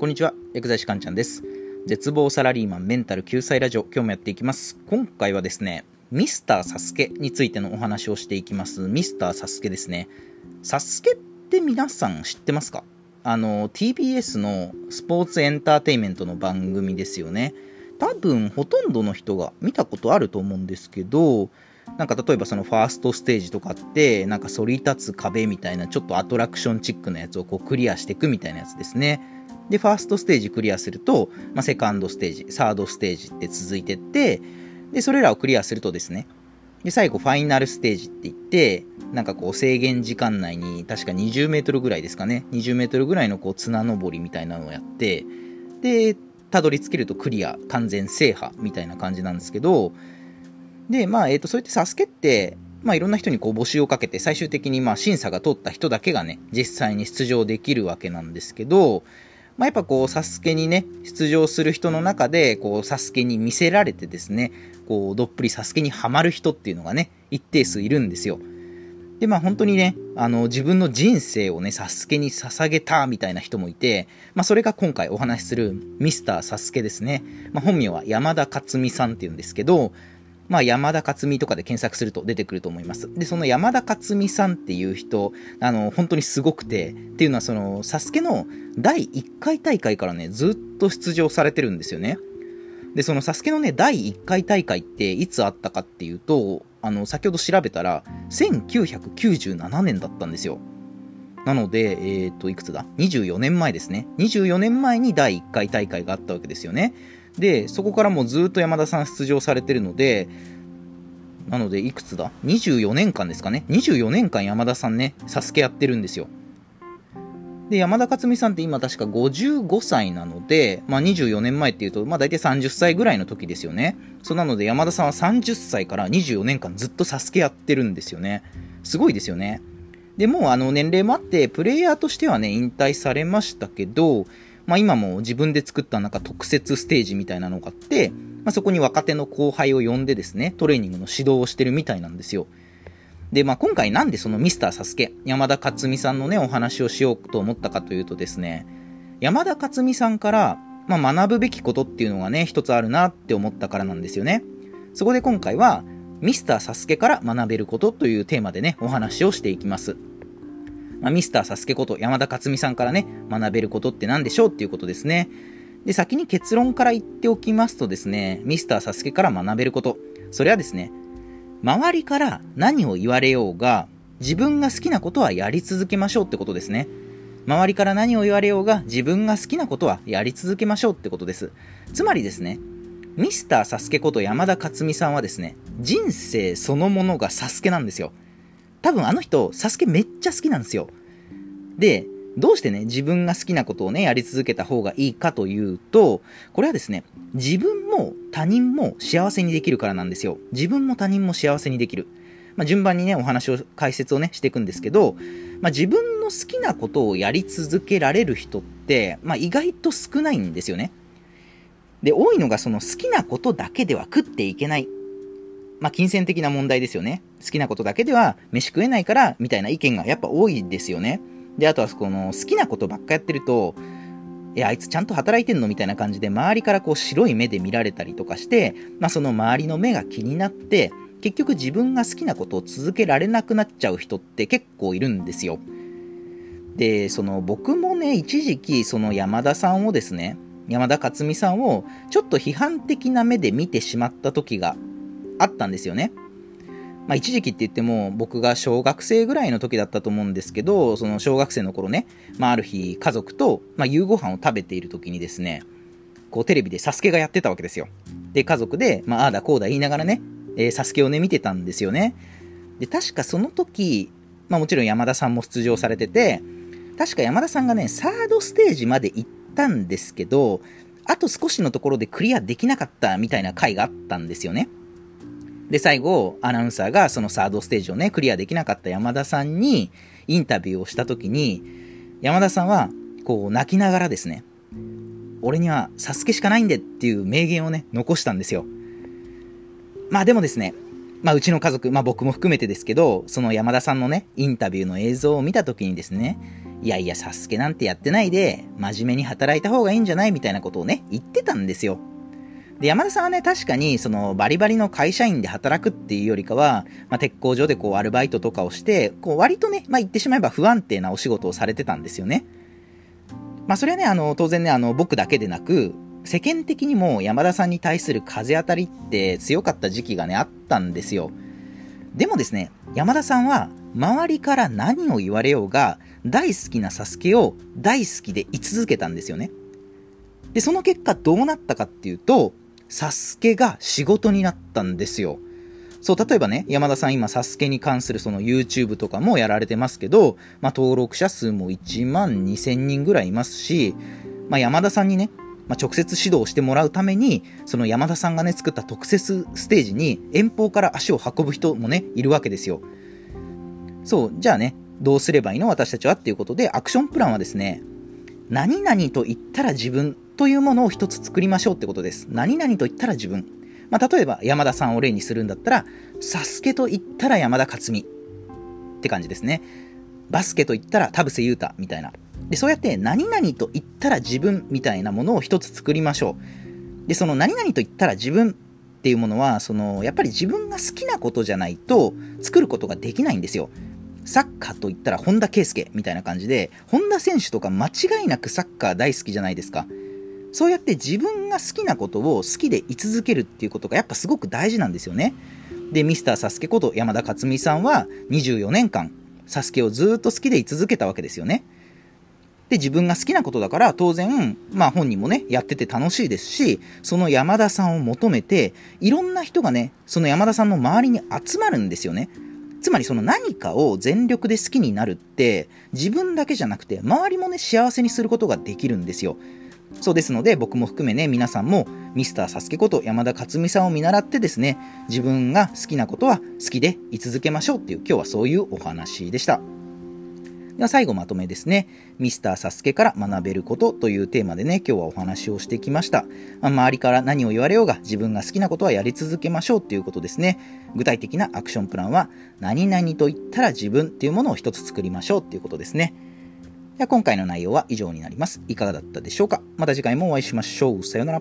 こんにちは、薬剤師かんちゃんです。絶望サラリーマンメンタル救済ラジオ、今日もやっていきます。今回はですね、ミスターサスケについてのお話をしていきます。ミスターサスケですね。サスケって皆さん知ってますか？あの、TBS のスポーツエンターテインメントの番組ですよね。多分、ほとんどの人が見たことあると思うんですけど、なんか例えばそのファーストステージとかって、なんか反り立つ壁みたいなちょっとアトラクションチックなやつをこうクリアしていくみたいなやつですね。で、ファーストステージクリアすると、まあ、セカンドステージ、サードステージって続いてって、で、それらをクリアするとですね、で、最後、ファイナルステージって言って、なんかこう、制限時間内に、確か20メートルぐらいですかね、20メートルぐらいのこう、綱登りみたいなのをやって、で、たどり着けるとクリア、完全制覇みたいな感じなんですけど、で、まあ、えっ、ー、と、そうやってサスケって、まあ、いろんな人にこう募集をかけて、最終的にまあ審査が通った人だけがね、実際に出場できるわけなんですけど、まあ、やっぱこう、サスケにね、出場する人の中で、こう、サスケに見せられてですね、こう、どっぷりサスケにはまる人っていうのがね、一定数いるんですよ。で、まあ本当にね、あの、自分の人生をね、サスケに捧げたみたいな人もいて、まあそれが今回お話しするミスターサスケですね。まあ本名は山田勝美さんっていうんですけど、まあ、山田勝美とかで検索すると出てくると思います。で、その山田勝美さんっていう人、あの、本当にすごくて、っていうのはその、サスケの第1回大会からね、ずっと出場されてるんですよね。で、そのサスケのね、第1回大会っていつあったかっていうと、あの、先ほど調べたら、1997年だったんですよ。なので、えっ、ー、と、いくつだ ?24 年前ですね。24年前に第1回大会があったわけですよね。で、そこからもうずっと山田さん出場されてるので、なので、いくつだ ?24 年間ですかね。24年間山田さんね、サスケやってるんですよ。で、山田勝美さんって今確か55歳なので、まあ24年前っていうと、まあ大体30歳ぐらいの時ですよね。そうなので山田さんは30歳から24年間ずっとサスケやってるんですよね。すごいですよね。で、もうあの年齢もあって、プレイヤーとしてはね、引退されましたけど、まあ、今も自分で作ったなんか特設ステージみたいなのがあって、まあ、そこに若手の後輩を呼んでですね、トレーニングの指導をしてるみたいなんですよ。で、まあ、今回なんでそのミスターサスケ、山田勝美さんのね、お話をしようと思ったかというとですね、山田勝美さんから、まあ、学ぶべきことっていうのがね、一つあるなって思ったからなんですよね。そこで今回は、ミスターサスケから学べることというテーマでね、お話をしていきます。まあ、ミスターサスケこと山田勝美さんからね、学べることって何でしょうっていうことですね。で、先に結論から言っておきますとですね、ミスターサスケから学べること。それはですね、周りから何を言われようが、自分が好きなことはやり続けましょうってことですね。周りから何を言われようが、自分が好きなことはやり続けましょうってことです。つまりですね、ミスターサスケこと山田勝美さんはですね、人生そのものがサスケなんですよ。多分あの人、サスケめっちゃ好きなんですよ。で、どうしてね、自分が好きなことをね、やり続けた方がいいかというと、これはですね、自分も他人も幸せにできるからなんですよ。自分も他人も幸せにできる。まあ、順番にね、お話を、解説をね、していくんですけど、まあ、自分の好きなことをやり続けられる人って、まあ、意外と少ないんですよね。で、多いのがその好きなことだけでは食っていけない。まあ、金銭的な問題ですよね。好きなことだけでは飯食えないから、みたいな意見がやっぱ多いですよね。で、あとはこの好きなことばっかやってると、え、あいつちゃんと働いてんの？みたいな感じで周りからこう白い目で見られたりとかして、まあその周りの目が気になって、結局自分が好きなことを続けられなくなっちゃう人って結構いるんですよ。で、その僕もね、一時期その山田さんをですね、山田勝美さんをちょっと批判的な目で見てしまった時があったんですよね。まあ、一時期って言っても僕が小学生ぐらいの時だったと思うんですけど、その小学生の頃ね、まあ、ある日家族と、まあ、夕ご飯を食べている時にですね、こうテレビでサスケがやってたわけですよ。で、家族で、まあ、あだこうだ言いながらね、えー、サスケをね、見てたんですよね。で、確かその時、まあもちろん山田さんも出場されてて、確か山田さんがね、サードステージまで行ったんですけど、あと少しのところでクリアできなかったみたいな回があったんですよね。で、最後、アナウンサーがそのサードステージをね、クリアできなかった山田さんにインタビューをしたときに、山田さんは、こう、泣きながらですね、俺にはサスケしかないんでっていう名言をね、残したんですよ。まあでもですね、まあうちの家族、まあ僕も含めてですけど、その山田さんのね、インタビューの映像を見たときにですね、いやいや、サスケなんてやってないで、真面目に働いた方がいいんじゃないみたいなことをね、言ってたんですよ。で、山田さんはね、確かに、その、バリバリの会社員で働くっていうよりかは、まあ、鉄工所でこう、アルバイトとかをして、こう、割とね、まあ、言ってしまえば不安定なお仕事をされてたんですよね。まあ、それはね、あの、当然ね、あの、僕だけでなく、世間的にも山田さんに対する風当たりって強かった時期がね、あったんですよ。でもですね、山田さんは、周りから何を言われようが、大好きなサスケを大好きで居続けたんですよね。で、その結果どうなったかっていうと、サスケが仕事になったんですよ。そう、例えばね、山田さん今、サスケに関するその YouTube とかもやられてますけど、まあ、登録者数も1万2000人ぐらいいますし、まあ、山田さんにね、まあ、直接指導してもらうために、その山田さんがね、作った特設ステージに遠方から足を運ぶ人もね、いるわけですよ。そう、じゃあね、どうすればいいの？私たちはっていうことで、アクションプランはですね、何々と言ったら自分というものを一つ作りましょうってことです。何々と言ったら自分。まあ、例えば山田さんを例にするんだったら、サスケと言ったら山田勝美って感じですね。バスケと言ったら田臥勇太みたいな。で、そうやって何々と言ったら自分みたいなものを一つ作りましょう。で、その何々と言ったら自分っていうものは、その、やっぱり自分が好きなことじゃないと作ることができないんですよ。サッカーと言ったら本田圭佑みたいな感じで、本田選手とか間違いなくサッカー大好きじゃないですか。そうやって自分が好きなことを好きで居続けるっていうことがやっぱすごく大事なんですよね。で、ミスターサスケこと山田勝美さんは24年間、サスケをずっと好きで居続けたわけですよね。で、自分が好きなことだから当然、まあ本人もね、やってて楽しいですし、その山田さんを求めて、いろんな人がね、その山田さんの周りに集まるんですよね。つまりその何かを全力で好きになるって、自分だけじゃなくて、周りもね、幸せにすることができるんですよ。そうですので、僕も含めね、皆さんも、ミスターサスケこと山田勝美さんを見習ってですね、自分が好きなことは好きで居続けましょうっていう、今日はそういうお話でした。では最後まとめですね。ミスターサスケから学べることというテーマでね、今日はお話をしてきました。ま、周りから何を言われようが自分が好きなことはやり続けましょうっていうことですね。具体的なアクションプランは、何々と言ったら自分っていうものを一つ作りましょうっていうことですね。では今回の内容は以上になります。いかがだったでしょうか？また次回もお会いしましょう。さようなら。